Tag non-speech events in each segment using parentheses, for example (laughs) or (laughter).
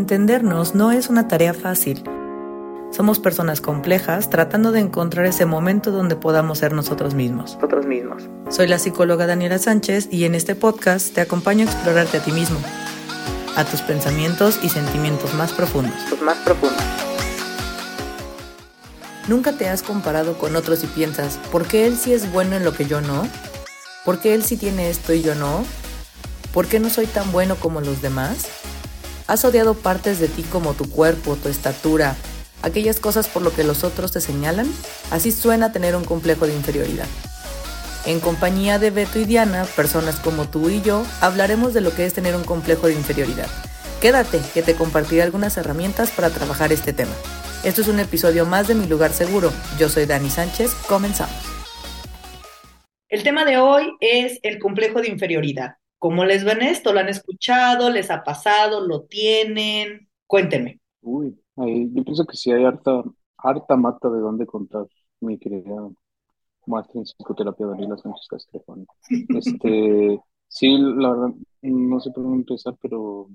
Entendernos no es una tarea fácil. Somos personas complejas tratando de encontrar ese momento donde podamos ser nosotros mismos. Nosotros mismos. Soy la psicóloga Daniela Sánchez y en este podcast te acompaño a explorarte a ti mismo, a tus pensamientos y sentimientos más profundos. Los más profundos. ¿Nunca te has comparado con otros y piensas, ¿por qué él sí es bueno en lo que yo no? ¿Por qué él sí tiene esto y yo no? ¿Por qué no soy tan bueno como los demás? ¿Has odiado partes de ti como tu cuerpo, tu estatura, aquellas cosas por lo que los otros te señalan? Así suena tener un complejo de inferioridad. En compañía de Beto y Diana, personas como tú y yo, hablaremos de lo que es tener un complejo de inferioridad. Quédate, que te compartiré algunas herramientas para trabajar este tema. Esto es un episodio más de Mi Lugar Seguro. Yo soy Dani Sánchez, comenzamos. El tema de hoy es el complejo de inferioridad. ¿Cómo les ven esto? ¿Lo han escuchado? ¿Les ha pasado? ¿Lo tienen? Cuéntenme. Uy, yo pienso que sí hay harta, harta mata de dónde contar, mi querida maestra en psicoterapia Daniela Sánchez Castrejón. (laughs) Este, sí, la verdad, no sé por dónde empezar, pero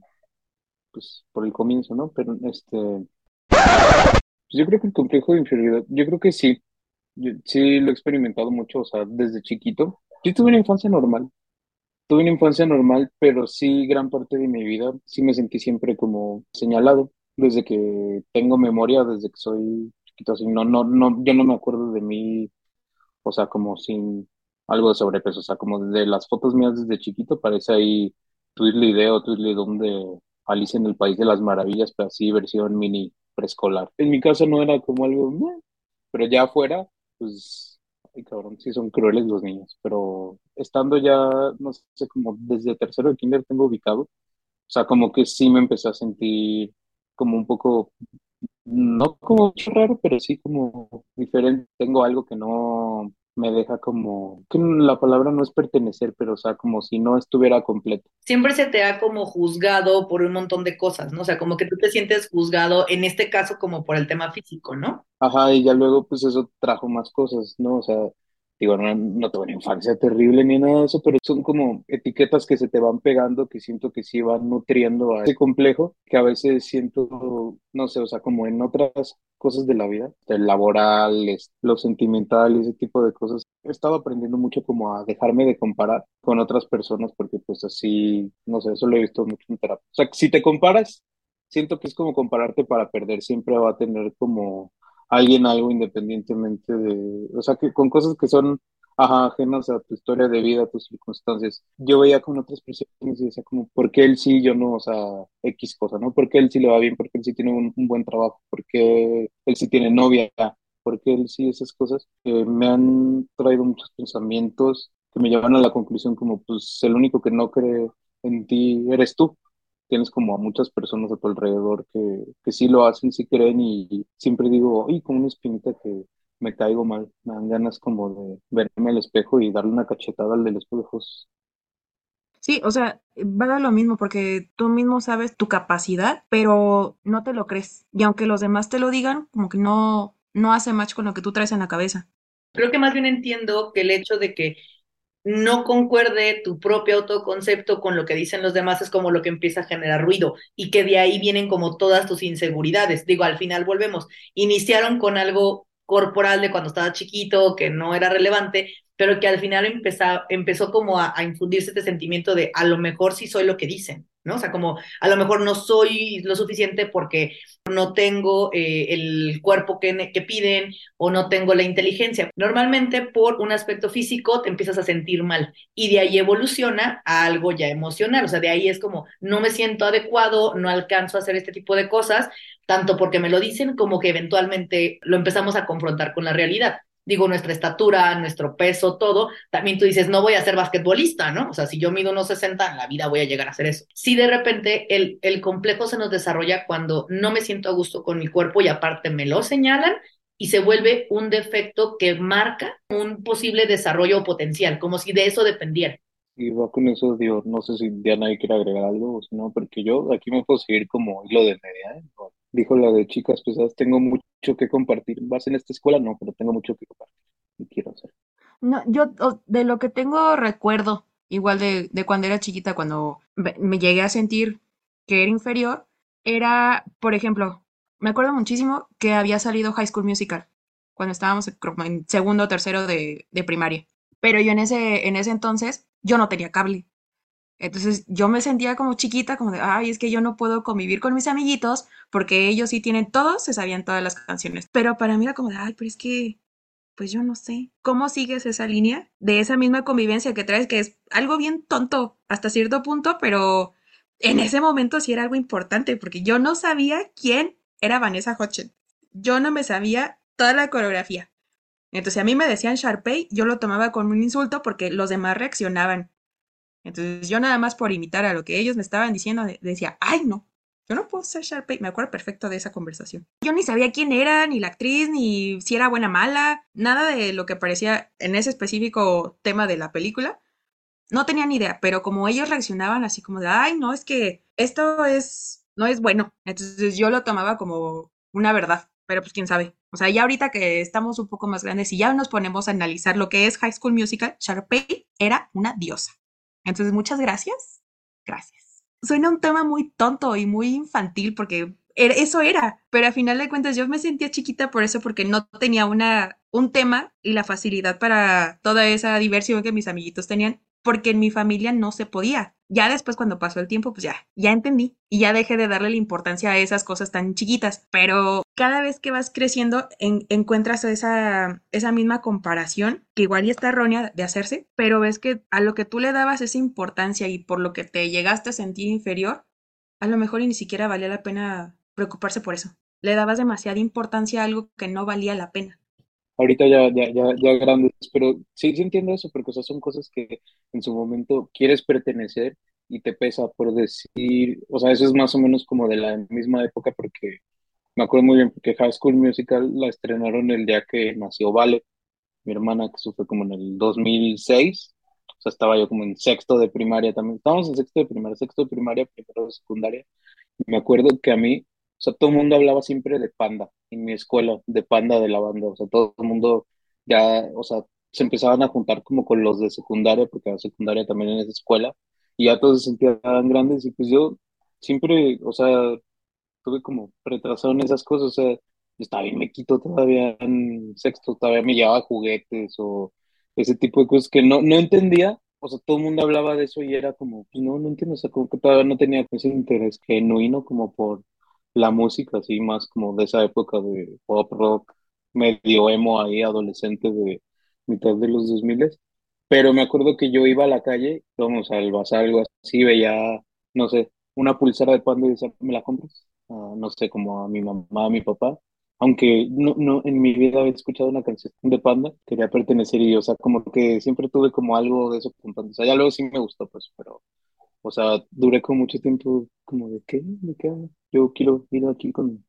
pues por el comienzo, ¿no? Pero este, pues yo creo que el complejo de inferioridad, yo creo que sí, sí lo he experimentado mucho, o sea, desde chiquito. Yo tuve una infancia normal, tuve una infancia normal, pero sí gran parte de mi vida sí me sentí siempre como señalado, desde que tengo memoria, desde que soy chiquito, así, no, no, no, yo no me acuerdo de mí, o sea, como sin algo de sobrepeso, o sea, como de las fotos mías desde chiquito, parece ahí Tweedledee o Tweedledum de Alicia en el País de las Maravillas, pero así versión mini preescolar. En mi caso no era como algo, pero ya afuera, pues, ay cabrón, sí son crueles los niños, pero estando ya, no sé, como desde tercero de kinder tengo ubicado, o sea, como que sí me empecé a sentir como un poco, no como raro, pero sí como diferente. Tengo algo que no, me deja como, que la palabra no es pertenecer, pero o sea, como si no estuviera completo. Siempre se te ha como juzgado por un montón de cosas, ¿no? O sea, como que tú te sientes juzgado, en este caso como por el tema físico, ¿no? Ajá, y ya luego pues eso trajo más cosas, ¿no? O sea, Digo, no, no tuve una infancia terrible ni nada de eso, pero son como etiquetas que se te van pegando, que siento que sí van nutriendo a ese complejo, que a veces siento, no sé, o sea, como en otras cosas de la vida, el laboral, lo sentimental, ese tipo de cosas. He estado aprendiendo mucho como a dejarme de comparar con otras personas, porque pues así, no sé, eso lo he visto mucho en terapia. O sea, si te comparas, siento que es como compararte para perder, siempre va a tener como alguien algo independientemente de, o sea, que con cosas que son ajenas a tu historia de vida, a tus circunstancias. Yo veía con otras personas y decía como, ¿por qué él sí, yo no? O sea, X cosa, ¿no? ¿Por qué él sí le va bien? ¿Por qué él sí tiene un, buen trabajo? ¿Por qué él sí tiene novia? ¿Por qué él sí esas cosas? que me han traído muchos pensamientos que me llevan a la conclusión como, pues, el único que no cree en ti eres tú tienes como a muchas personas a tu alrededor que, que sí lo hacen, sí creen y, siempre digo, y como una espinita que me caigo mal, me dan ganas como de verme al espejo y darle una cachetada al del espejo. Sí, o sea, va a lo mismo porque tú mismo sabes tu capacidad, pero no te lo crees. Y aunque los demás te lo digan, como que no, no hace match con lo que tú traes en la cabeza. Creo que más bien entiendo que el hecho de que no concuerde tu propio autoconcepto con lo que dicen los demás es como lo que empieza a generar ruido y que de ahí vienen como todas tus inseguridades. Digo, al final volvemos, iniciaron con algo corporal de cuando estaba chiquito, que no era relevante, pero que al final empezó, empezó como a, a infundirse este sentimiento de a lo mejor sí soy lo que dicen. ¿No? O sea, como a lo mejor no soy lo suficiente porque no tengo eh, el cuerpo que, que piden o no tengo la inteligencia. Normalmente por un aspecto físico te empiezas a sentir mal y de ahí evoluciona a algo ya emocional. O sea, de ahí es como no me siento adecuado, no alcanzo a hacer este tipo de cosas, tanto porque me lo dicen como que eventualmente lo empezamos a confrontar con la realidad digo, nuestra estatura, nuestro peso, todo, también tú dices, no voy a ser basquetbolista, ¿no? O sea, si yo mido unos 60, en la vida voy a llegar a hacer eso. Si de repente el, el complejo se nos desarrolla cuando no me siento a gusto con mi cuerpo y aparte me lo señalan y se vuelve un defecto que marca un posible desarrollo potencial, como si de eso dependiera. Y va con eso, digo, no sé si Diana quiere agregar algo o si no, porque yo aquí me puedo seguir como hilo de media, ¿eh? Dijo la de chicas pesadas, tengo mucho que compartir. ¿Vas en esta escuela? No, pero tengo mucho que compartir y quiero hacer. No, yo de lo que tengo recuerdo, igual de, de cuando era chiquita, cuando me llegué a sentir que era inferior, era, por ejemplo, me acuerdo muchísimo que había salido High School Musical cuando estábamos en segundo o tercero de, de primaria. Pero yo en ese, en ese entonces, yo no tenía cable. Entonces yo me sentía como chiquita, como de, ay, es que yo no puedo convivir con mis amiguitos porque ellos sí tienen todos, se sabían todas las canciones. Pero para mí era como de, ay, pero es que, pues yo no sé. ¿Cómo sigues esa línea de esa misma convivencia que traes, que es algo bien tonto hasta cierto punto, pero en ese momento sí era algo importante porque yo no sabía quién era Vanessa Hudgens. Yo no me sabía toda la coreografía. Entonces a mí me decían Sharpay, yo lo tomaba como un insulto porque los demás reaccionaban. Entonces yo nada más por imitar a lo que ellos me estaban diciendo decía, ay no, yo no puedo ser Sharpay. Me acuerdo perfecto de esa conversación. Yo ni sabía quién era, ni la actriz, ni si era buena mala, nada de lo que aparecía en ese específico tema de la película. No tenía ni idea, pero como ellos reaccionaban así como de, ay, no, es que esto es, no es bueno. Entonces yo lo tomaba como una verdad, pero pues quién sabe. O sea, ya ahorita que estamos un poco más grandes y ya nos ponemos a analizar lo que es High School Musical, Sharpay era una diosa. Entonces, muchas gracias. Gracias. Suena un tema muy tonto y muy infantil porque eso era, pero a final de cuentas yo me sentía chiquita por eso, porque no tenía una, un tema y la facilidad para toda esa diversión que mis amiguitos tenían porque en mi familia no se podía. Ya después cuando pasó el tiempo, pues ya, ya entendí y ya dejé de darle la importancia a esas cosas tan chiquitas, pero cada vez que vas creciendo encuentras esa, esa misma comparación, que igual ya está errónea de hacerse, pero ves que a lo que tú le dabas esa importancia y por lo que te llegaste a sentir inferior, a lo mejor y ni siquiera valía la pena preocuparse por eso. Le dabas demasiada importancia a algo que no valía la pena ahorita ya, ya, ya, ya grandes, pero sí, sí entiendo eso, porque son cosas que en su momento quieres pertenecer y te pesa por decir, o sea, eso es más o menos como de la misma época, porque me acuerdo muy bien, porque High School Musical la estrenaron el día que nació Vale, mi hermana, que eso fue como en el 2006, o sea, estaba yo como en sexto de primaria también, estábamos en sexto de primaria, sexto de primaria, primero de secundaria, me acuerdo que a mí o sea, todo el mundo hablaba siempre de Panda en mi escuela, de Panda de la banda. O sea, todo el mundo ya, o sea, se empezaban a juntar como con los de secundaria, porque la secundaria también en esa escuela, y ya todos se sentían grandes. Y pues yo siempre, o sea, tuve como retrasado en esas cosas. O sea, estaba bien me quito todavía en sexto, todavía me llevaba juguetes o ese tipo de cosas que no, no entendía. O sea, todo el mundo hablaba de eso y era como, pues, no, no entiendo, o sea, como que todavía no tenía ese interés genuino como por la música, así más como de esa época de pop rock, medio emo ahí, adolescente de mitad de los 2000 pero me acuerdo que yo iba a la calle, vamos al bazar, algo así, veía, no sé, una pulsera de panda y decía, ¿me la compras? No sé, como a mi mamá, a mi papá, aunque no, no, en mi vida había escuchado una canción de Panda, quería pertenecer y, o sea, como que siempre tuve como algo de eso o sea, ya luego sí me gustó, pues, pero o sea, duré con mucho tiempo como de qué, de qué Yo quiero ir aquí con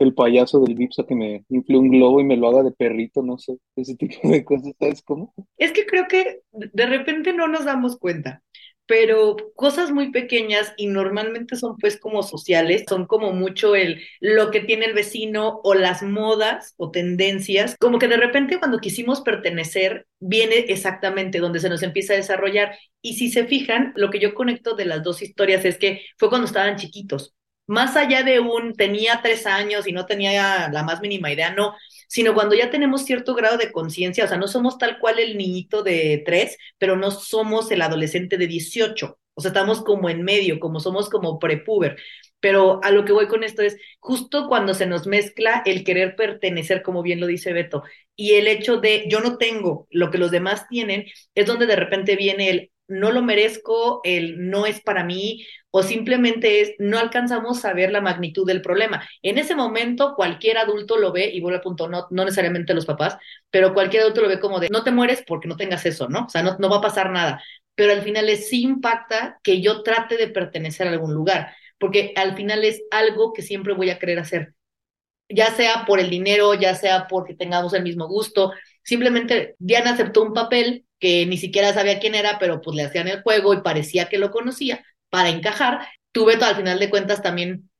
el payaso del Vips a que me infle un globo y me lo haga de perrito, no sé, ese tipo de cosas, ¿sabes cómo? Es que creo que de repente no nos damos cuenta pero cosas muy pequeñas y normalmente son pues como sociales, son como mucho el lo que tiene el vecino o las modas o tendencias, como que de repente cuando quisimos pertenecer viene exactamente donde se nos empieza a desarrollar y si se fijan, lo que yo conecto de las dos historias es que fue cuando estaban chiquitos. Más allá de un tenía tres años y no tenía la más mínima idea, no, sino cuando ya tenemos cierto grado de conciencia, o sea, no somos tal cual el niñito de tres, pero no somos el adolescente de 18, o sea, estamos como en medio, como somos como prepuber. Pero a lo que voy con esto es justo cuando se nos mezcla el querer pertenecer, como bien lo dice Beto, y el hecho de yo no tengo lo que los demás tienen, es donde de repente viene el no lo merezco, el no es para mí, o simplemente es no alcanzamos a ver la magnitud del problema. En ese momento cualquier adulto lo ve, y vuelvo a punto, no, no necesariamente los papás, pero cualquier adulto lo ve como de no te mueres porque no tengas eso, ¿no? O sea, no, no va a pasar nada. Pero al final es sí impacta que yo trate de pertenecer a algún lugar, porque al final es algo que siempre voy a querer hacer ya sea por el dinero, ya sea porque tengamos el mismo gusto. Simplemente Diana aceptó un papel que ni siquiera sabía quién era, pero pues le hacían el juego y parecía que lo conocía para encajar. Beto, al final de cuentas también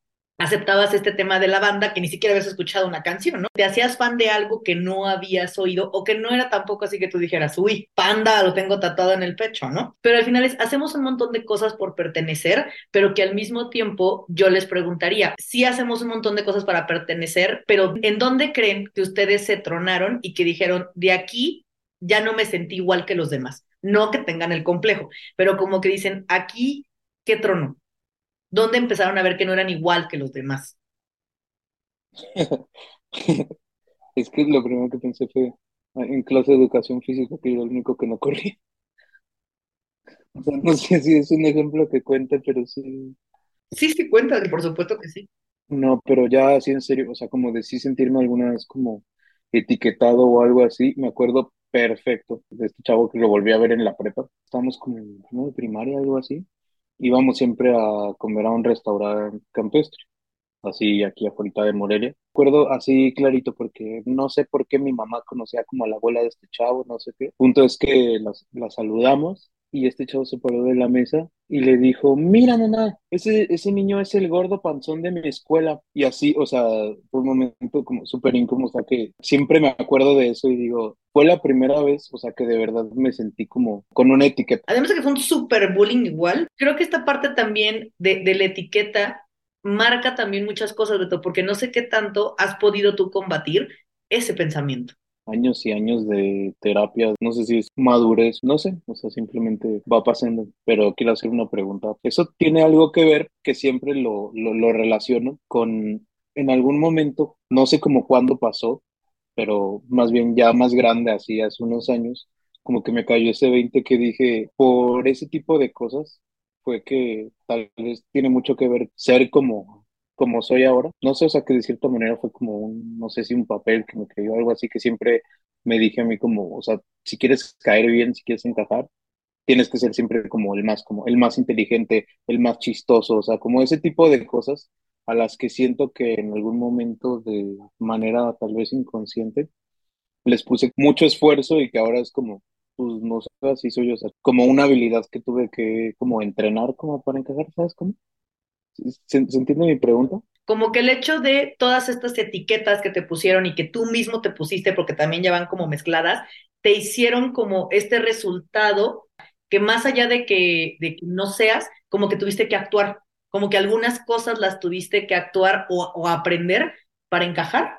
aceptabas este tema de la banda que ni siquiera habías escuchado una canción, ¿no? Te hacías fan de algo que no habías oído o que no era tampoco así que tú dijeras, uy, panda, lo tengo tatuado en el pecho, ¿no? Pero al final es, hacemos un montón de cosas por pertenecer, pero que al mismo tiempo yo les preguntaría, sí hacemos un montón de cosas para pertenecer, pero ¿en dónde creen que ustedes se tronaron y que dijeron, de aquí ya no me sentí igual que los demás? No que tengan el complejo, pero como que dicen, aquí, ¿qué trono? ¿Dónde empezaron a ver que no eran igual que los demás? (laughs) Es que lo primero que pensé fue ah, en clase de educación física, que era el único que no corría. (laughs) O sea, no sé si es un ejemplo que cuente, pero sí. Sí, sí cuenta, por supuesto que sí. No, pero ya así en serio, o sea, como de sí sentirme alguna vez como etiquetado o algo así, me acuerdo perfecto de este chavo que lo volví a ver en la prepa. Estábamos como en ¿no? de primaria, algo así. Íbamos siempre a comer a un restaurante campestre, así aquí afuera de Morelia. Recuerdo así clarito porque no sé por qué mi mamá conocía como a la abuela de este chavo, no sé qué. Punto es que la saludamos y este chavo se paró de la mesa y le dijo, mira mamá, ese, ese niño es el gordo panzón de mi escuela. Y así, o sea, fue un momento como súper incómodo, o sea, que siempre me acuerdo de eso y digo, fue la primera vez, o sea, que de verdad me sentí como con una etiqueta. Además de que fue un super bullying igual, creo que esta parte también de, de la etiqueta marca también muchas cosas, Beto, porque no sé qué tanto has podido tú combatir ese pensamiento. Años y años de terapia, no sé si es madurez, no sé, o sea, simplemente va pasando, pero quiero hacer una pregunta. ¿Eso tiene algo que ver que siempre lo, lo, lo relaciono con, en algún momento, no sé cómo cuándo pasó, pero más bien ya más grande, así hace unos años, como que me cayó ese 20 que dije, por ese tipo de cosas, fue que tal vez tiene mucho que ver ser como, como soy ahora. No sé, o sea, que de cierta manera fue como un, no sé si un papel que me creyó, algo así que siempre me dije a mí como, o sea, si quieres caer bien, si quieres encajar, tienes que ser siempre como el más, como el más inteligente, el más chistoso, o sea, como ese tipo de cosas a las que siento que en algún momento de manera tal vez inconsciente les puse mucho esfuerzo y que ahora es como, pues no sé, así soy yo, o sea, como una habilidad que tuve que como entrenar como para encajar, ¿sabes cómo? ¿Se, se entiende mi pregunta? Como que el hecho de todas estas etiquetas que te pusieron y que tú mismo te pusiste, porque también ya van como mezcladas, te hicieron como este resultado que más allá de que, de que no seas, como que tuviste que actuar, como que algunas cosas las tuviste que actuar o, o aprender para encajar.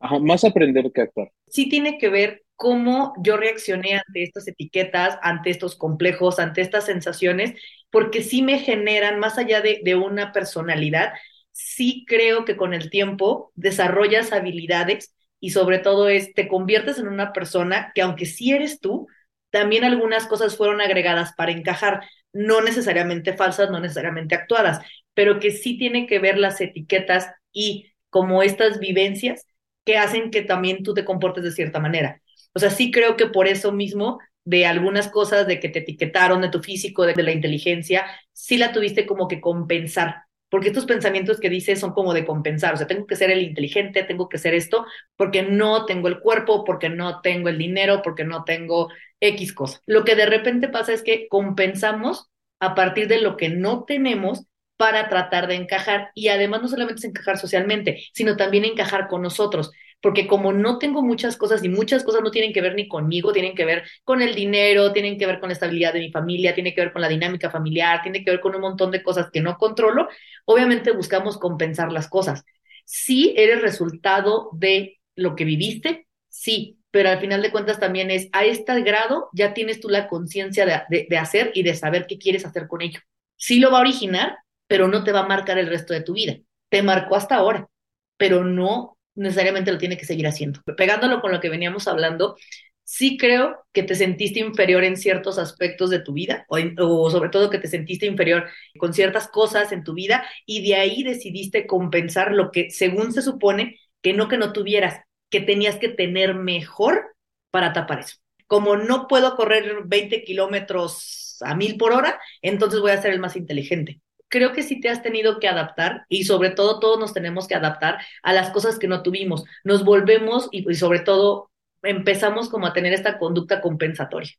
Ajá, más aprender que actuar. Sí tiene que ver cómo yo reaccioné ante estas etiquetas, ante estos complejos, ante estas sensaciones, porque sí me generan, más allá de, de una personalidad, sí creo que con el tiempo desarrollas habilidades y sobre todo es, te conviertes en una persona que aunque sí eres tú, también algunas cosas fueron agregadas para encajar, no necesariamente falsas, no necesariamente actuadas, pero que sí tiene que ver las etiquetas y como estas vivencias que hacen que también tú te comportes de cierta manera. O sea, sí creo que por eso mismo de algunas cosas de que te etiquetaron, de tu físico, de, la inteligencia, sí la tuviste como que compensar porque estos pensamientos que dices son como de compensar, o sea, tengo que ser el inteligente, tengo que ser esto, porque no tengo el cuerpo, porque no tengo el dinero, porque no tengo X cosa. Lo que de repente pasa es que compensamos a partir de lo que no tenemos para tratar de encajar y además no solamente es encajar socialmente, sino también encajar con nosotros, porque como no tengo muchas cosas y muchas cosas no tienen que ver ni conmigo, tienen que ver con el dinero, tienen que ver con la estabilidad de mi familia, tienen que ver con la dinámica familiar, tienen que ver con un montón de cosas que no controlo, obviamente buscamos compensar las cosas. Sí eres resultado de lo que viviste, sí, pero al final de cuentas también es a este grado ya tienes tú la conciencia de, de, de hacer y de saber qué quieres hacer con ello. Sí lo va a originar, pero no te va a marcar el resto de tu vida. Te marcó hasta ahora, pero no necesariamente lo tiene que seguir haciendo. Pegándolo con lo que veníamos hablando, sí creo que te sentiste inferior en ciertos aspectos de tu vida, o, sobre todo que te sentiste inferior con ciertas cosas en tu vida, y de ahí decidiste compensar lo que según se supone que no que no tuvieras, que tenías que tener mejor para tapar eso. Como no puedo correr 20 kilómetros a mil por hora, entonces voy a ser el más inteligente creo que sí te has tenido que adaptar y sobre todo todos nos tenemos que adaptar a las cosas que no tuvimos. Nos volvemos y, sobre todo empezamos como a tener esta conducta compensatoria.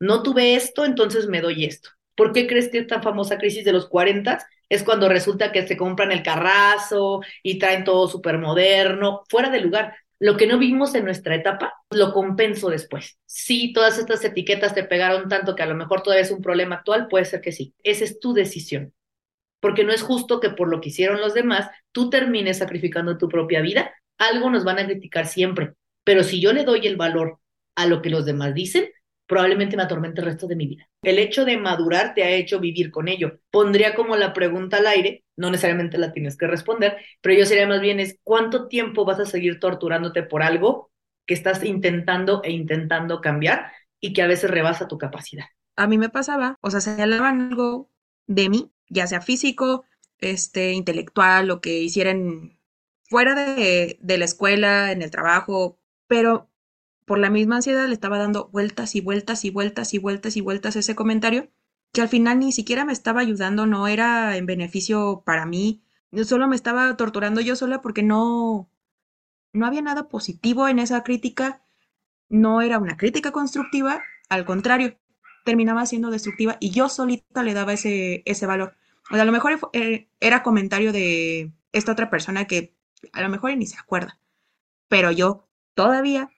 No tuve esto, entonces me doy esto. ¿Por qué crees que esta famosa crisis de los 40 es cuando resulta que se compran el carrazo y traen todo súper moderno, fuera de lugar? Lo que no vimos en nuestra etapa, lo compenso después. Si todas estas etiquetas te pegaron tanto que a lo mejor todavía es un problema actual, puede ser que sí. Esa es tu decisión. Porque no es justo que por lo que hicieron los demás, tú termines sacrificando tu propia vida. Algo nos van a criticar siempre. Pero si yo le doy el valor a lo que los demás dicen, probablemente me atormente el resto de mi vida. El hecho de madurar te ha hecho vivir con ello. Pondría como la pregunta al aire, no necesariamente la tienes que responder, pero yo sería más bien es, ¿cuánto tiempo vas a seguir torturándote por algo que estás intentando e intentando cambiar y que a veces rebasa tu capacidad? A mí me pasaba, o sea, se hablaban algo de mí, ya sea físico, este, intelectual, lo que hicieran fuera de, de la escuela, en el trabajo, pero por la misma ansiedad le estaba dando vueltas y vueltas y vueltas y vueltas y vueltas ese comentario, que al final ni siquiera me estaba ayudando, no era en beneficio para mí, solo me estaba torturando yo sola porque no, no había nada positivo en esa crítica, no era una crítica constructiva, al contrario, terminaba siendo destructiva y yo solita le daba ese, ese valor. O a lo mejor eh, era comentario de esta otra persona que a lo mejor ni se acuerda, pero yo todavía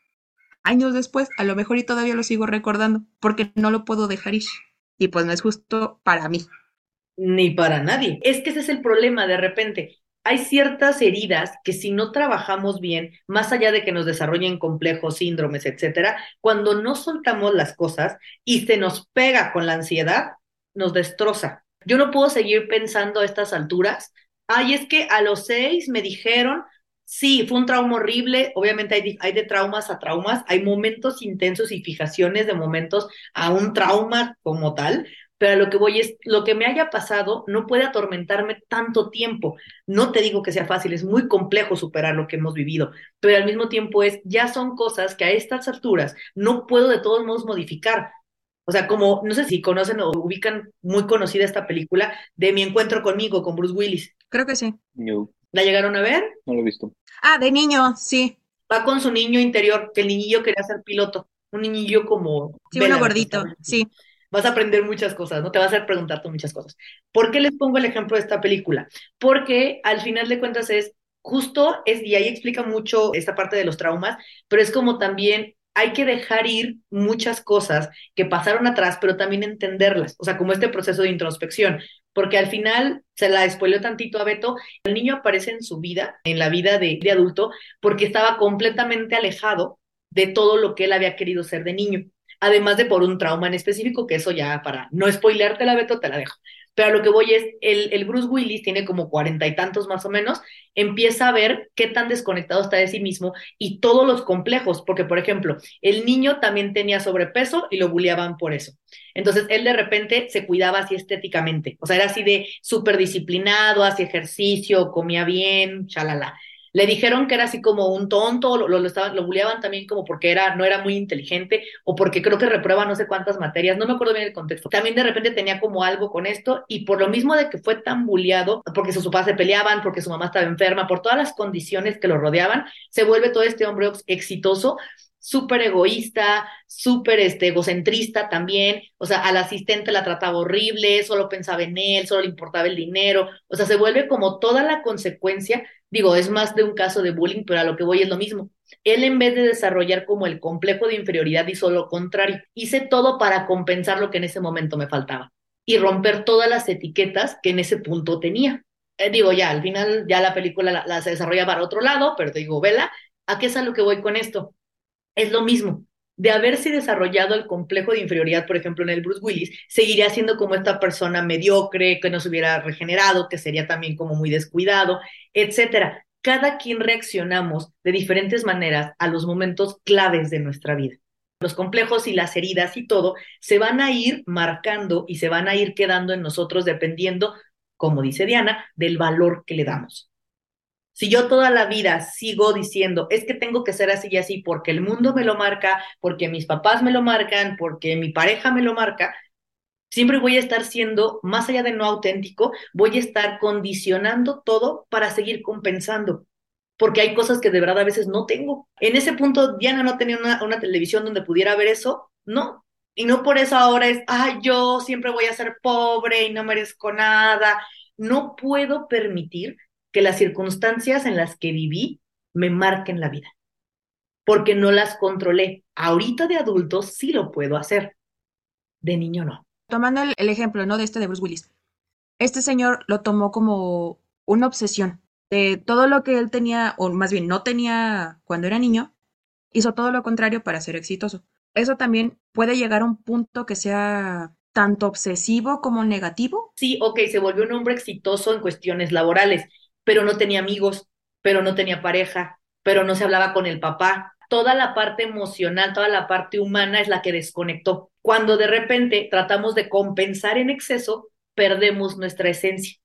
años después, a lo mejor y todavía lo sigo recordando, porque no lo puedo dejar ir. Y pues no es justo para mí. Ni para nadie. Es que ese es el problema de repente. Hay ciertas heridas que si no trabajamos bien, más allá de que nos desarrollen complejos, síndromes, etcétera, cuando no soltamos las cosas y se nos pega con la ansiedad, nos destroza. Yo no puedo seguir pensando a estas alturas. Ay, es que a los seis me dijeron Sí, fue un trauma horrible. Obviamente hay, hay, de traumas a traumas. Hay momentos intensos y fijaciones de momentos a un trauma como tal. Pero a lo que voy es, lo que me haya pasado no puede atormentarme tanto tiempo. No te digo que sea fácil, es muy complejo superar lo que hemos vivido, pero al mismo tiempo es, ya son cosas que a estas alturas no puedo de todos modos modificar. O sea, como, no sé si conocen o ubican muy conocida esta película de Mi encuentro conmigo, con Bruce Willis. Creo que sí. No, ¿La llegaron a ver? no lo he visto. Ah, de niño, sí. Va con su niño interior, que el niñillo quería ser piloto. Un niñillo como... Sí, uno gordito, sí. Vas a aprender muchas cosas, ¿no? Te va a hacer preguntarte muchas cosas. ¿Por qué les pongo el ejemplo de esta película? Porque al final de cuentas es justo, es, y ahí explica mucho esta parte de los traumas, pero es como también hay que dejar ir muchas cosas que pasaron atrás, pero también entenderlas, o sea, como este proceso de introspección, porque al final se la spoileó tantito a Beto, el niño aparece en su vida, en la vida de, de adulto, porque estaba completamente alejado de todo lo que él había querido ser de niño, además de por un trauma en específico, que eso ya para no spoilearte la Beto te la dejo. Pero a lo que voy es, el, el Bruce Willis tiene como cuarenta y tantos más o menos, empieza a ver qué tan desconectado está de sí mismo y todos los complejos, porque por ejemplo, el niño también tenía sobrepeso y lo bulleaban por eso. Entonces él de repente se cuidaba así estéticamente, o sea, era así de súper disciplinado, hacía ejercicio, comía bien, chalala. Le dijeron que era así como un tonto, lo, lo, estaban, lo bulleaban también como porque era, no era muy inteligente o porque creo que reprueba no sé cuántas materias, no me acuerdo bien el contexto. También de repente tenía como algo con esto y por lo mismo de que fue tan bulleado, porque sus papás se peleaban, porque su mamá estaba enferma, por todas las condiciones que lo rodeaban, se vuelve todo este hombre exitoso súper egoísta, súper este, egocentrista también, o sea, al asistente la trataba horrible, solo pensaba en él, solo le importaba el dinero, o sea, se vuelve como toda la consecuencia, digo, es más de un caso de bullying, pero a lo que voy es lo mismo. Él en vez de desarrollar como el complejo de inferioridad hizo lo contrario, hice todo para compensar lo que en ese momento me faltaba y romper todas las etiquetas que en ese punto tenía. Eh, digo, ya, al final ya la película la, la se desarrolla para otro lado, pero te digo, vela, ¿a qué es a lo que voy con esto? Es lo mismo. De haberse desarrollado el complejo de inferioridad, por ejemplo, en el Bruce Willis, seguiría siendo como esta persona mediocre, que no se hubiera regenerado, que sería también como muy descuidado, etcétera. Cada quien reaccionamos de diferentes maneras a los momentos claves de nuestra vida. Los complejos y las heridas y todo se van a ir marcando y se van a ir quedando en nosotros dependiendo, como dice Diana, del valor que le damos. Si yo toda la vida sigo diciendo, es que tengo que ser así y así porque el mundo me lo marca, porque mis papás me lo marcan, porque mi pareja me lo marca, siempre voy a estar siendo, más allá de no auténtico, voy a estar condicionando todo para seguir compensando. Porque hay cosas que de verdad a veces no tengo. En ese punto, Diana no tenía una, una televisión donde pudiera ver eso. No, Y no por eso ahora es, ay, yo siempre voy a ser pobre y no merezco nada. No puedo permitir que las circunstancias en las que viví me marquen la vida, porque no las controlé. Ahorita de adulto sí lo puedo hacer, de niño no. Tomando el, el ejemplo, ¿no? De este de Bruce Willis. Este señor lo tomó como una obsesión de todo lo que él tenía, o más bien no tenía cuando era niño, hizo todo lo contrario para ser exitoso. Eso también puede llegar a un punto que sea tanto obsesivo como negativo. Sí, ok, se volvió un hombre exitoso en cuestiones laborales, pero no tenía amigos, pero no tenía pareja, pero no se hablaba con el papá. Toda la parte emocional, toda la parte humana es la que desconectó. Cuando de repente tratamos de compensar en exceso, perdemos nuestra esencia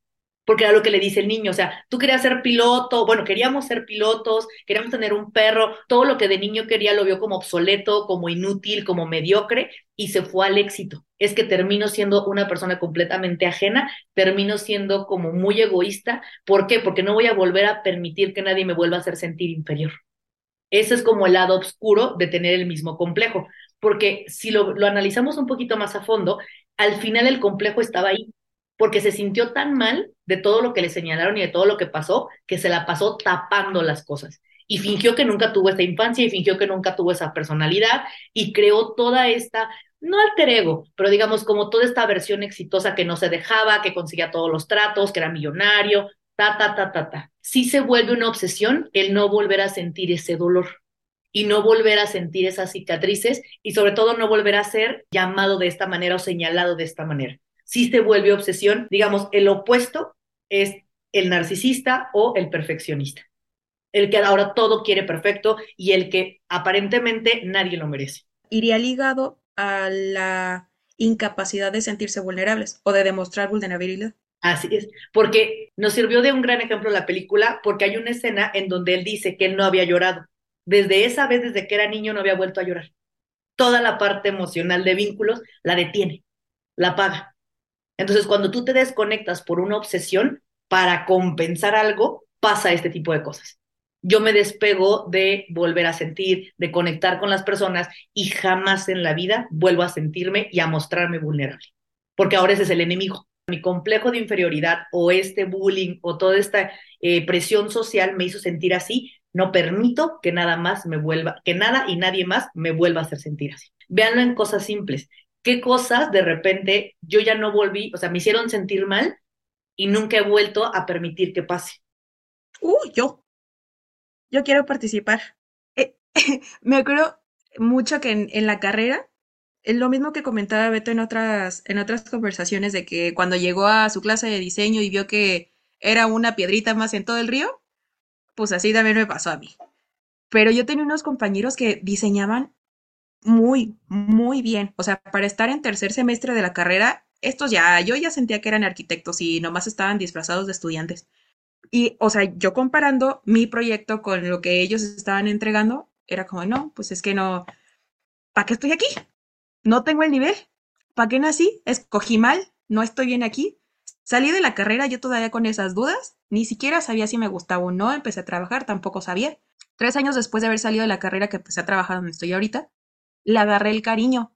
porque era lo que le dice el niño, o sea, tú querías ser piloto, bueno, queríamos ser pilotos, queríamos tener un perro, todo lo que de niño quería lo vio como obsoleto, como inútil, como mediocre y se fue al éxito. Es que termino siendo una persona completamente ajena, termino siendo como muy egoísta. ¿Por qué? Porque no voy a volver a permitir que nadie me vuelva a hacer sentir inferior. Ese es como el lado oscuro de tener el mismo complejo, porque si lo, lo analizamos un poquito más a fondo, al final el complejo estaba ahí, porque se sintió tan mal de todo lo que le señalaron y de todo lo que pasó, que se la pasó tapando las cosas. Y fingió que nunca tuvo esta infancia y fingió que nunca tuvo esa personalidad y creó toda esta, no alter ego, pero digamos como toda esta versión exitosa que no se dejaba, que conseguía todos los tratos, que era millonario, ta, ta, ta, ta, ta. Sí se vuelve una obsesión el no volver a sentir ese dolor y no volver a sentir esas cicatrices y sobre todo no volver a ser llamado de esta manera o señalado de esta manera sí se vuelve obsesión. Digamos, el opuesto es el narcisista o el perfeccionista. El que ahora todo quiere perfecto y el que aparentemente nadie lo merece. Iría ligado a la incapacidad de sentirse vulnerables o de demostrar vulnerabilidad. Así es, porque nos sirvió de un gran ejemplo la película, porque hay una escena en donde él dice que él no había llorado. Desde esa vez, desde que era niño, no había vuelto a llorar. Toda la parte emocional de vínculos la detiene, la paga. Entonces, cuando tú te desconectas por una obsesión para compensar algo, pasa este tipo de cosas. Yo me despego de volver a sentir, de conectar con las personas y jamás en la vida vuelvo a sentirme y a mostrarme vulnerable, porque ahora ese es el enemigo. Mi complejo de inferioridad o este bullying o toda esta eh, presión social me hizo sentir así. No permito que nada más me vuelva, que nada y nadie más me vuelva a hacer sentir así. Véanlo en cosas simples qué cosas de repente yo ya no volví, o sea, me hicieron sentir mal y nunca he vuelto a permitir que pase. Uh, yo. Yo quiero participar. Eh, (laughs) me acuerdo mucho que en, la carrera, es lo mismo que comentaba Beto en otras, en otras conversaciones, de que cuando llegó a su clase de diseño y vio que era una piedrita más en todo el río, pues así también me pasó a mí. Pero yo tenía unos compañeros que diseñaban muy, muy bien. O sea, para estar en tercer semestre de la carrera, estos ya, yo ya sentía que eran arquitectos y nomás estaban disfrazados de estudiantes. Y, o sea, yo comparando mi proyecto con lo que ellos estaban entregando, era como, no, pues es que no, ¿para qué estoy aquí? No tengo el nivel. ¿Para qué nací? Escogí mal, no estoy bien aquí. Salí de la carrera yo todavía con esas dudas, ni siquiera sabía si me gustaba o no, empecé a trabajar, tampoco sabía. Tres años después de haber salido de la carrera que empecé a trabajar donde estoy ahorita, le agarré el cariño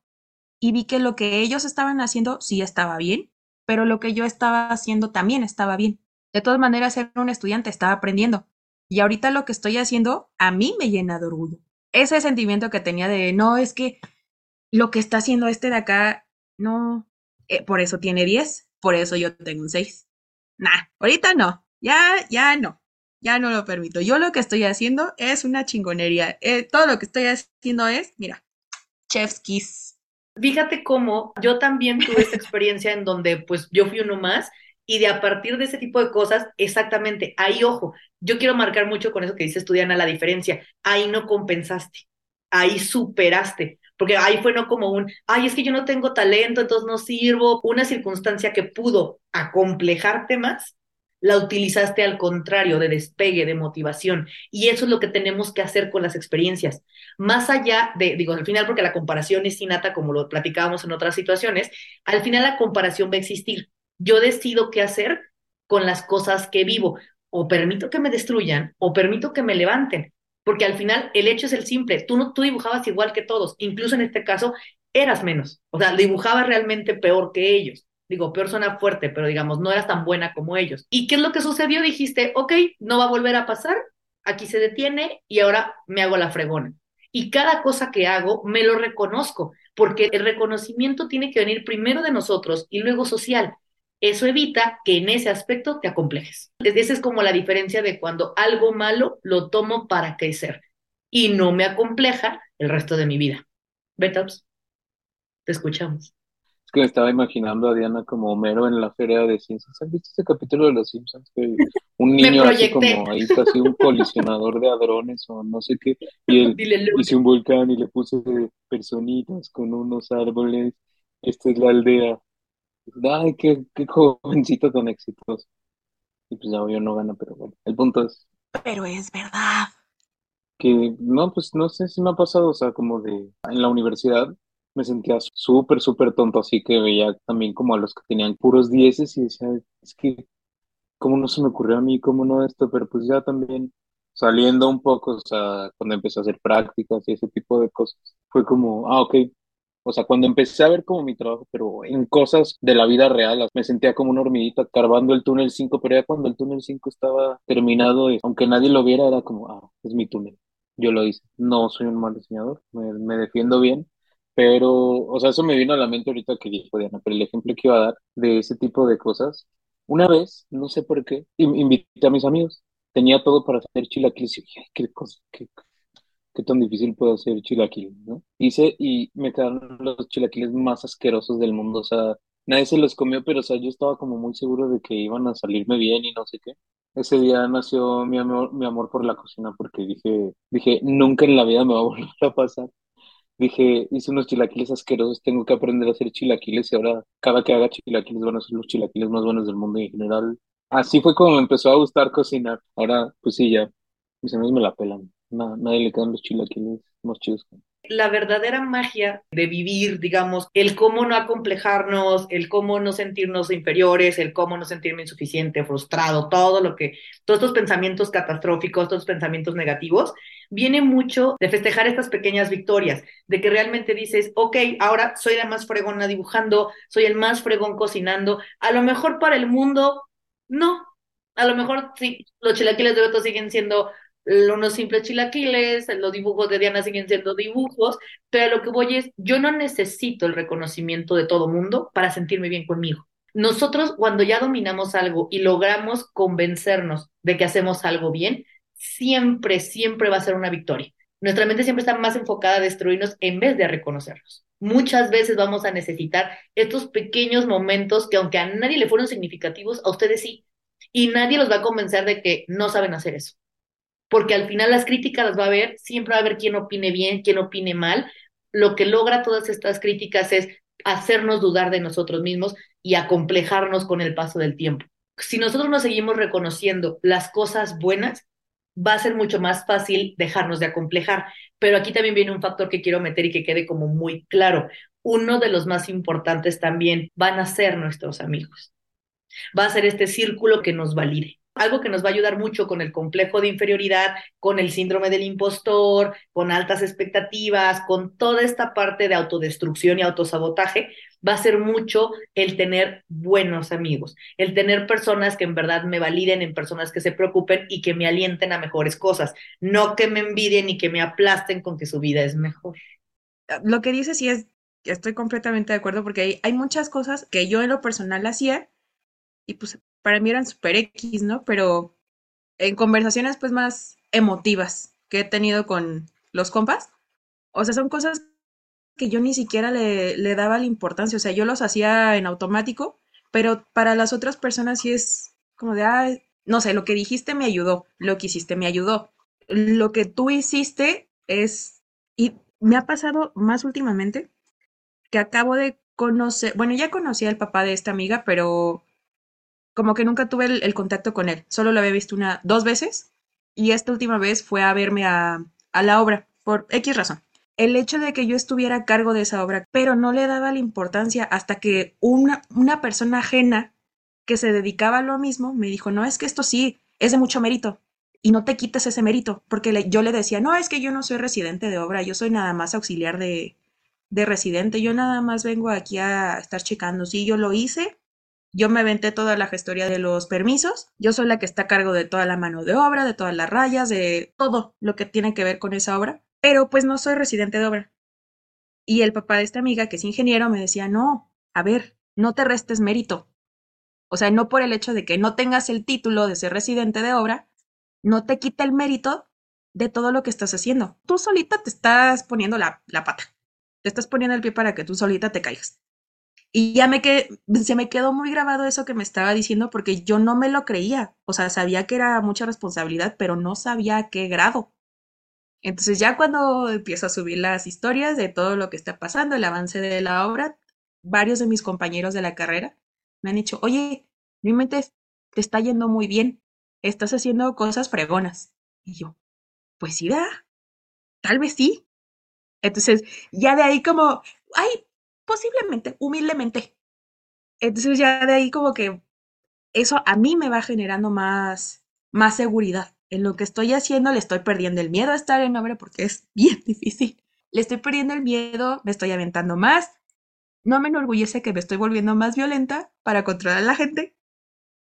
y vi que lo que ellos estaban haciendo sí estaba bien, pero lo que yo estaba haciendo también estaba bien. De todas maneras, ser un estudiante estaba aprendiendo. Y ahorita lo que estoy haciendo a mí me llena de orgullo. Ese sentimiento que tenía de, no, es que lo que está haciendo este de acá, no, eh, por eso tiene 10, por eso yo tengo un 6. Nah, ahorita no, ya, ya no, ya no lo permito. Yo lo que estoy haciendo es una chingonería. Eh, todo lo que estoy haciendo es, mira, chef's kiss. Fíjate cómo yo también tuve esta (laughs) experiencia en donde pues yo fui uno más y de a partir de ese tipo de cosas, exactamente, ahí ojo, yo quiero marcar mucho con eso que dice Estudiana la diferencia, ahí no compensaste, ahí superaste, porque ahí fue no como un, ay, es que yo no tengo talento, entonces no sirvo, una circunstancia que pudo acomplejarte más, la utilizaste al contrario, de despegue, de motivación. Y eso es lo que tenemos que hacer con las experiencias. Más allá de, digo, al final, porque la comparación es innata, como lo platicábamos en otras situaciones, al final la comparación va a existir. Yo decido qué hacer con las cosas que vivo. O permito que me destruyan o permito que me levanten. Porque al final el hecho es el simple. Tú, no, tú dibujabas igual que todos. Incluso en este caso, eras menos. O sea, dibujabas realmente peor que ellos. Digo, peor suena fuerte, pero digamos, no eras tan buena como ellos. ¿Y qué es lo que sucedió? Dijiste, ok, no va a volver a pasar, aquí se detiene y ahora me hago la fregona. Y cada cosa que hago me lo reconozco, porque el reconocimiento tiene que venir primero de nosotros y luego social. Eso evita que en ese aspecto te acomplejes. Esa es como la diferencia de cuando algo malo lo tomo para crecer y no me acompleja el resto de mi vida. Betops, te escuchamos. Es que me estaba imaginando a Diana como Homero en la feria de ciencias. ¿Has visto ese capítulo de los Simpsons? Que un niño así como ahí casi un colisionador de hadrones o no sé qué. Y él hice un volcán y le puse personitas con unos árboles. Esta es la aldea. Ay, qué, qué jovencito tan exitoso. Y pues ya obvio no gana, pero bueno. El punto es Pero es verdad. que, no, pues no sé si me ha pasado, o sea, como de en la universidad me sentía súper, súper tonto, así que veía también como a los que tenían puros dieces y decía, es que, ¿cómo no se me ocurrió a mí? ¿Cómo no esto? Pero pues ya también saliendo un poco, o sea, cuando empecé a hacer prácticas y ese tipo de cosas, fue como, ah, ok. O sea, cuando empecé a ver como mi trabajo, pero en cosas de la vida real, me sentía como una hormiguita carbando el túnel 5, pero ya cuando el túnel 5 estaba terminado, aunque nadie lo viera, era como, ah, es mi túnel. Yo lo hice. No soy un mal diseñador, me, me defiendo bien, pero, o sea, eso me vino a la mente ahorita que dijo Diana, pero el ejemplo que iba a dar de ese tipo de cosas, una vez, no sé por qué, in- invité a mis amigos, tenía todo para hacer chilaquiles y dije, "Ay, qué cosa, qué, qué tan difícil puede hacer chilaquiles, ¿no? Hice y me quedaron los chilaquiles más asquerosos del mundo, o sea, nadie se los comió, pero, o sea, yo estaba como muy seguro de que iban a salirme bien y no sé qué. Ese día nació mi amor, mi amor por la cocina porque dije, dije, nunca en la vida me va a (laughs) volver a pasar. Dije, hice unos chilaquiles asquerosos, tengo que aprender a hacer chilaquiles y ahora cada que haga chilaquiles van a ser los chilaquiles más buenos del mundo en general. Así fue como me empezó a gustar cocinar. Ahora, pues sí, ya, mis amigos me la pelan. Na- nadie le quedan los chilaquiles más chidos. La verdadera magia de vivir, digamos, el cómo no acomplejarnos, el cómo no sentirnos inferiores, el cómo no sentirme insuficiente, frustrado, todo lo que, todos estos pensamientos catastróficos, estos pensamientos negativos, viene mucho de festejar estas pequeñas victorias, de que realmente dices, ok, ahora soy la más fregona dibujando, soy el más fregón cocinando, a lo mejor para el mundo, no, a lo mejor sí, los chilaquiles de Beto siguen siendo unos simples chilaquiles, los dibujos de Diana siguen siendo dibujos, pero lo que voy es, yo no necesito el reconocimiento de todo mundo para sentirme bien conmigo. Nosotros cuando ya dominamos algo y logramos convencernos de que hacemos algo bien, siempre, siempre va a ser una victoria. Nuestra mente siempre está más enfocada a destruirnos en vez de a reconocernos. Muchas veces vamos a necesitar estos pequeños momentos que aunque a nadie le fueron significativos, a ustedes sí. Y nadie los va a convencer de que no saben hacer eso porque al final las críticas las va a haber, siempre va a haber quien opine bien, quien opine mal. Lo que logra todas estas críticas es hacernos dudar de nosotros mismos y acomplejarnos con el paso del tiempo. Si nosotros nos seguimos reconociendo las cosas buenas, va a ser mucho más fácil dejarnos de acomplejar. Pero aquí también viene un factor que quiero meter y que quede como muy claro. Uno de los más importantes también van a ser nuestros amigos. Va a ser este círculo que nos valide algo que nos va a ayudar mucho con el complejo de inferioridad, con el síndrome del impostor, con altas expectativas, con toda esta parte de autodestrucción y autosabotaje, va a ser mucho el tener buenos amigos, el tener personas que en verdad me validen, en personas que se preocupen y que me alienten a mejores cosas, no que me envidien y que me aplasten con que su vida es mejor. Lo que dices sí es, estoy completamente de acuerdo porque hay, hay muchas cosas que yo en lo personal hacía y pues para mí eran super X, ¿no? Pero en conversaciones pues más emotivas que he tenido con los compas, o sea, son cosas que yo ni siquiera le, le daba la importancia, o sea, yo los hacía en automático, pero para las otras personas sí es como de, ah, no sé, lo que dijiste me ayudó, lo que hiciste me ayudó, lo que tú hiciste es, y me ha pasado más últimamente que acabo de conocer, bueno, ya conocí al papá de esta amiga, pero como que nunca tuve el, contacto con él. Solo lo había visto una, dos veces y esta última vez fue a verme a, la obra por X razón. El hecho de que yo estuviera a cargo de esa obra, pero no le daba la importancia hasta que una, persona ajena que se dedicaba a lo mismo me dijo, no, es que esto sí, es de mucho mérito y no te quites ese mérito, porque yo le decía, no, es que yo no soy residente de obra, yo soy nada más auxiliar de, de residente, yo nada más vengo aquí a estar checando. Sí, yo lo hice, yo me aventé toda la gestoría de los permisos, yo soy la que está a cargo de toda la mano de obra, de todas las rayas, de todo lo que tiene que ver con esa obra, pero pues no soy residente de obra. Y el papá de esta amiga, que es ingeniero, me decía, no, a ver, no te restes mérito. O sea, no por el hecho de que no tengas el título de ser residente de obra, no te quita el mérito de todo lo que estás haciendo. Tú solita te estás poniendo la, la pata. Te estás poniendo el pie para que tú solita te caigas. Y ya me quedé, se me quedó muy grabado eso que me estaba diciendo porque yo no me lo creía. O sea, sabía que era mucha responsabilidad, pero no sabía a qué grado. Entonces ya cuando empiezo a subir las historias de todo lo que está pasando, el avance de la obra, varios de mis compañeros de la carrera me han dicho, oye, mi mente te está yendo muy bien, estás haciendo cosas fregonas. Y yo, pues sí, ¿verdad? Tal vez sí. Entonces, ya de ahí como, ay, posiblemente, humildemente. Entonces ya de ahí como que eso a mí me va generando más, más seguridad. En lo que estoy haciendo le estoy perdiendo el miedo a estar en obra porque es (laughs) bien difícil. Le estoy perdiendo el miedo, me estoy aventando más. No me enorgullece que me estoy volviendo más violenta para controlar a la gente,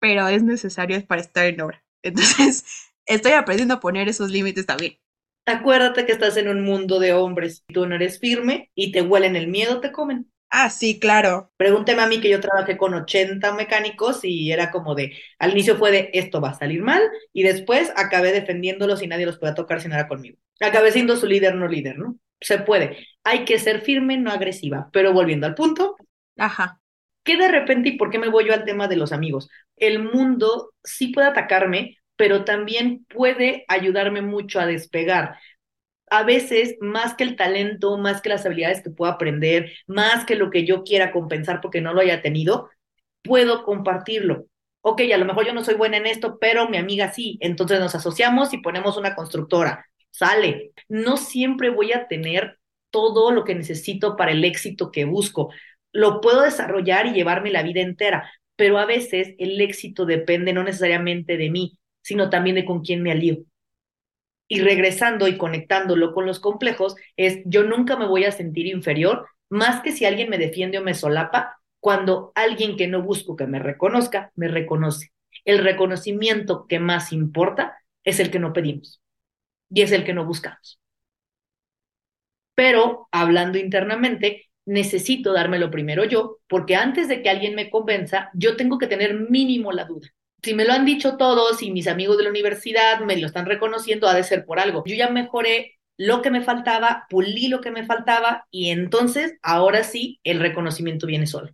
pero es necesario para estar en obra. (laughs) Entonces, estoy aprendiendo a poner esos límites también. Acuérdate que estás en un mundo de hombres. Tú no eres firme y te huelen el miedo, te comen. Ah, sí, claro. Pregúnteme a mí que yo trabajé con 80 mecánicos y era como de, al inicio fue de, esto va a salir mal, y después acabé defendiéndolos y nadie los podía tocar si no era conmigo. Acabé siendo su líder, no líder, ¿no? Se puede. Hay que ser firme, no agresiva. Pero volviendo al punto. Ajá. Que de repente, ¿y por qué me voy yo al tema de los amigos? El mundo sí puede atacarme, pero también puede ayudarme mucho a despegar. A veces, más que el talento, más que las habilidades que puedo aprender, más que lo que yo quiera compensar porque no lo haya tenido, puedo compartirlo. Ok, a lo mejor yo no soy buena en esto, pero mi amiga sí. Entonces nos asociamos y ponemos una constructora. Sale. No siempre voy a tener todo lo que necesito para el éxito que busco. Lo puedo desarrollar y llevarme la vida entera, pero a veces el éxito depende no necesariamente de mí, sino también de con quién me alío. Y regresando y conectándolo con los complejos, es yo nunca me voy a sentir inferior, más que si alguien me defiende o me solapa, cuando alguien que no busco que me reconozca, me reconoce. El reconocimiento que más importa es el que no pedimos y es el que no buscamos. Pero hablando internamente, necesito dármelo primero yo, porque antes de que alguien me convenza, yo tengo que tener mínimo la duda si me lo han dicho todos y mis amigos de la universidad me lo están reconociendo, ha de ser por algo. Yo ya mejoré lo que me faltaba, pulí lo que me faltaba y entonces ahora sí el reconocimiento viene solo.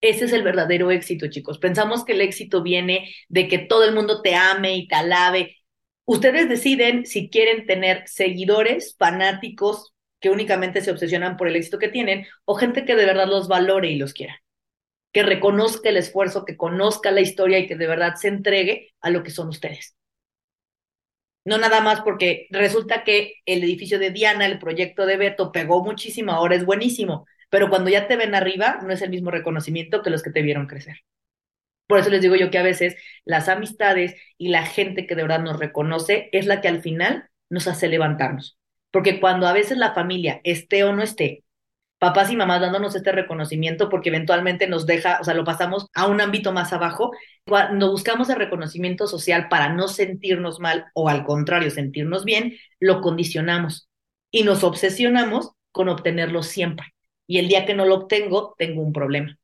Ese es el verdadero éxito, chicos. Pensamos que el éxito viene de que todo el mundo te ame y te alabe. Ustedes deciden si quieren tener seguidores, fanáticos que únicamente se obsesionan por el éxito que tienen o gente que de verdad los valore y los quiera que reconozca el esfuerzo, que conozca la historia y que de verdad se entregue a lo que son ustedes. No nada más porque resulta que el edificio de Diana, el proyecto de Beto, pegó muchísimo, ahora es buenísimo, pero cuando ya te ven arriba, no es el mismo reconocimiento que los que te vieron crecer. Por eso les digo yo que a veces las amistades y la gente que de verdad nos reconoce es la que al final nos hace levantarnos. Porque cuando a veces la familia esté o no esté, papás y mamás dándonos este reconocimiento porque eventualmente nos deja, o sea, lo pasamos a un ámbito más abajo. Cuando buscamos el reconocimiento social para no sentirnos mal o al contrario, sentirnos bien, lo condicionamos y nos obsesionamos con obtenerlo siempre. Y el día que no lo obtengo, tengo un problema.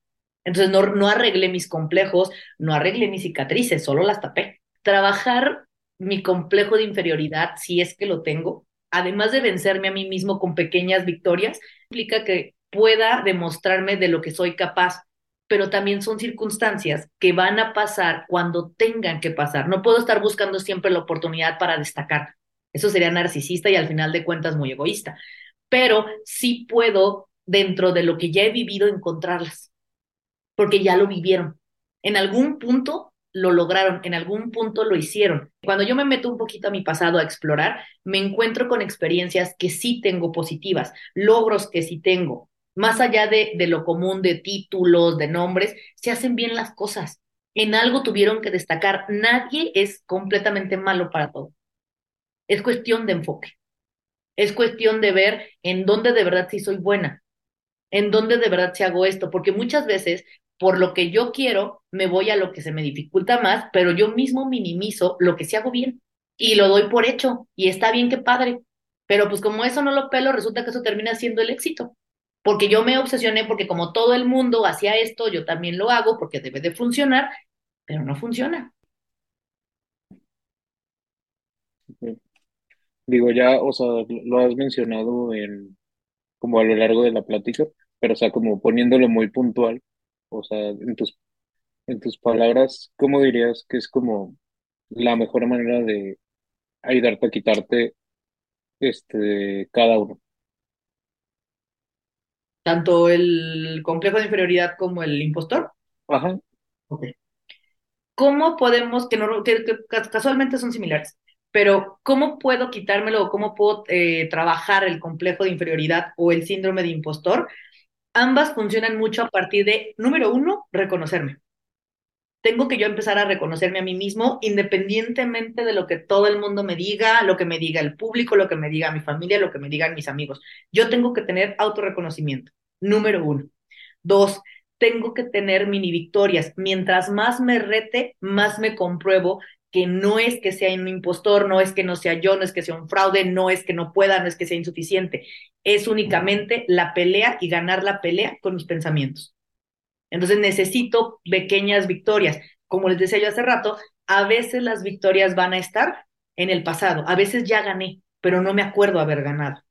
Entonces no, no arreglé mis complejos, no arreglé mis cicatrices, solo las tapé. Trabajar mi complejo de inferioridad, si es que lo tengo, además de vencerme a mí mismo con pequeñas victorias, implica que pueda demostrarme de lo que soy capaz, pero también son circunstancias que van a pasar cuando tengan que pasar. No puedo estar buscando siempre la oportunidad para destacar. Eso sería narcisista y al final de cuentas muy egoísta. Pero sí puedo, dentro de lo que ya he vivido, encontrarlas, porque ya lo vivieron. En algún punto lo lograron, en algún punto lo hicieron. Cuando yo me meto un poquito a mi pasado a explorar, me encuentro con experiencias que sí tengo positivas, logros que sí tengo. Más allá de, de lo común de títulos, de nombres, se hacen bien las cosas. En algo tuvieron que destacar. Nadie es completamente malo para todo. Es cuestión de enfoque. Es cuestión de ver en dónde de verdad sí soy buena. en dónde de verdad se hago esto, porque muchas veces por lo que yo quiero me voy a lo que se me dificulta más, pero yo mismo minimizo lo que sí hago bien y lo doy por hecho y está bien que padre, pero pues como eso no lo pelo, resulta que eso termina siendo el éxito. Porque yo me obsesioné porque como todo el mundo hacía esto, yo también lo hago porque debe de funcionar, pero no funciona. Digo, ya, o sea, lo has mencionado en, como a lo largo de la plática, pero o sea, como poniéndolo muy puntual, o sea, en tus, en tus palabras, ¿cómo dirías que es como la mejor manera de ayudarte a quitarte este cada uno? Tanto el complejo de inferioridad como el impostor. Ajá. Ok. ¿Cómo podemos, que, no, que, que casualmente son similares, pero ¿cómo puedo quitármelo o cómo puedo eh, trabajar el complejo de inferioridad o el síndrome de impostor? Ambas funcionan mucho a partir de, número uno, reconocerme. Tengo que yo empezar a reconocerme a mí mismo independientemente de lo que todo el mundo me diga, lo que me diga el público, lo que me diga mi familia, lo que me digan mis amigos. Yo tengo que tener autorreconocimiento, número uno. Dos, tengo que tener mini victorias. Mientras más me rete, más me compruebo que no es que sea un impostor, no es que no sea yo, no es que sea un fraude, no es que no pueda, no es que sea insuficiente. Es únicamente la pelea y ganar la pelea con mis pensamientos. Entonces necesito pequeñas victorias. Como les decía yo hace rato, a veces las victorias van a estar en el pasado, a veces ya gané, pero no me acuerdo haber ganado.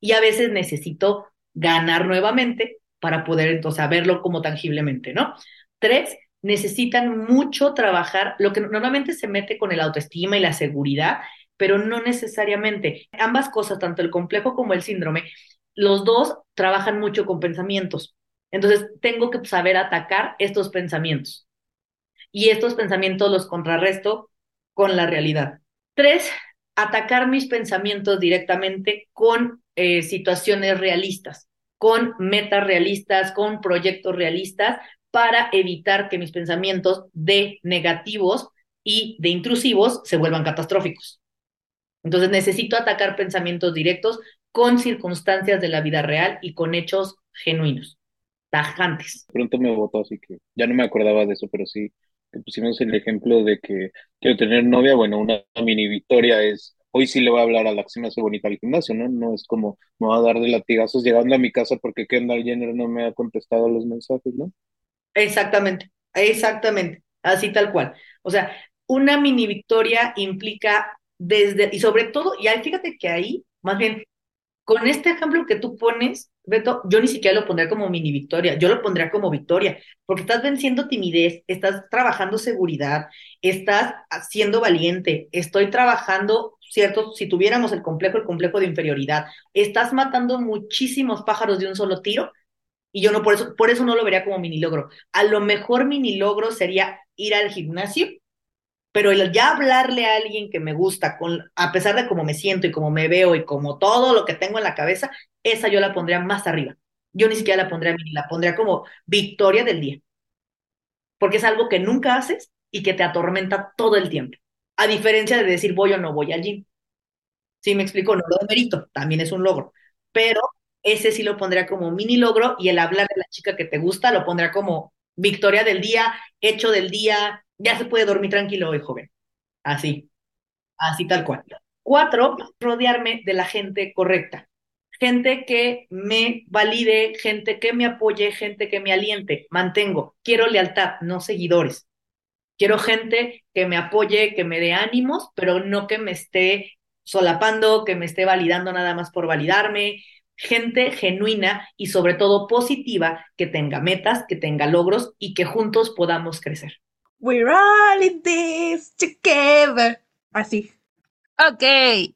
Y a veces necesito ganar nuevamente para poder entonces verlo como tangiblemente, ¿no? Tres, necesitan mucho trabajar, lo que normalmente se mete con el autoestima y la seguridad, pero no necesariamente. Ambas cosas, tanto el complejo como el síndrome, los dos trabajan mucho con pensamientos. Entonces, tengo que saber atacar estos pensamientos. Y estos pensamientos los contrarresto con la realidad. Tres, atacar mis pensamientos directamente con eh, situaciones realistas, con metas realistas, con proyectos realistas, para evitar que mis pensamientos de negativos y de intrusivos se vuelvan catastróficos. Entonces necesito atacar pensamientos directos con circunstancias de la vida real y con hechos genuinos, tajantes. Pronto me votó, así que ya no me acordaba de eso, pero sí, que pusimos el ejemplo de que quiero tener novia, bueno, una mini victoria es, hoy sí le voy a hablar a la que se me hace bonita al gimnasio, ¿no? No es como, me va a dar de latigazos llegando a mi casa porque Kendall Jenner no me ha contestado los mensajes, ¿no? Exactamente, exactamente, así tal cual. O sea, una mini victoria implica desde, y sobre todo, y ahí fíjate que ahí, más bien, con este ejemplo que tú pones, Beto, yo ni siquiera lo pondría como mini victoria, yo lo pondría como victoria, porque estás venciendo timidez, estás trabajando seguridad, estás siendo valiente, estoy trabajando, cierto, si tuviéramos el complejo, el complejo de inferioridad, estás matando muchísimos pájaros de un solo tiro y yo no, por eso, por eso no lo vería como mini logro. A lo mejor mini logro sería ir al gimnasio, pero el ya hablarle a alguien que me gusta, con, a pesar de cómo me siento y cómo me veo y como todo lo que tengo en la cabeza, esa yo la pondría más arriba. Yo ni siquiera la pondría mini, la pondría como victoria del día. Porque es algo que nunca haces y que te atormenta todo el tiempo. A diferencia de decir voy o no voy al. Sí, me explico, no lo demerito, también es un logro. Pero ese sí lo pondría como mini logro y el hablar de la chica que te gusta lo pondría como victoria del día, hecho del día, ya se puede dormir tranquilo hoy, joven. Así, así tal cual. Cuatro, rodearme de la gente correcta. Gente que me valide, gente que me apoye, gente que me aliente. Mantengo, quiero lealtad, no seguidores. Quiero gente que me apoye, que me dé ánimos, pero no que me esté solapando, que me esté validando nada más por validarme, gente genuina y sobre todo positiva, que tenga metas, que tenga logros y que juntos podamos crecer. We're all in this together. Así. Ok.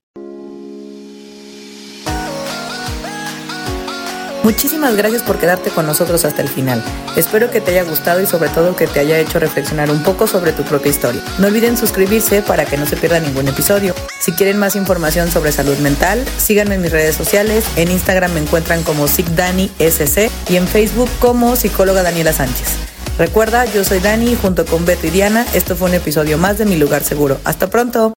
Muchísimas gracias por quedarte con nosotros hasta el final. Espero que te haya gustado y sobre todo que te haya hecho reflexionar un poco sobre tu propia historia. No olviden suscribirse para que no se pierda ningún episodio. Si quieren más información sobre salud mental, síganme en mis redes sociales. En Instagram me encuentran como SC y en Facebook como psicóloga Daniela Sánchez. Recuerda, yo soy Dani junto con Beto y Diana. Esto fue un episodio más de Mi Lugar Seguro. Hasta pronto.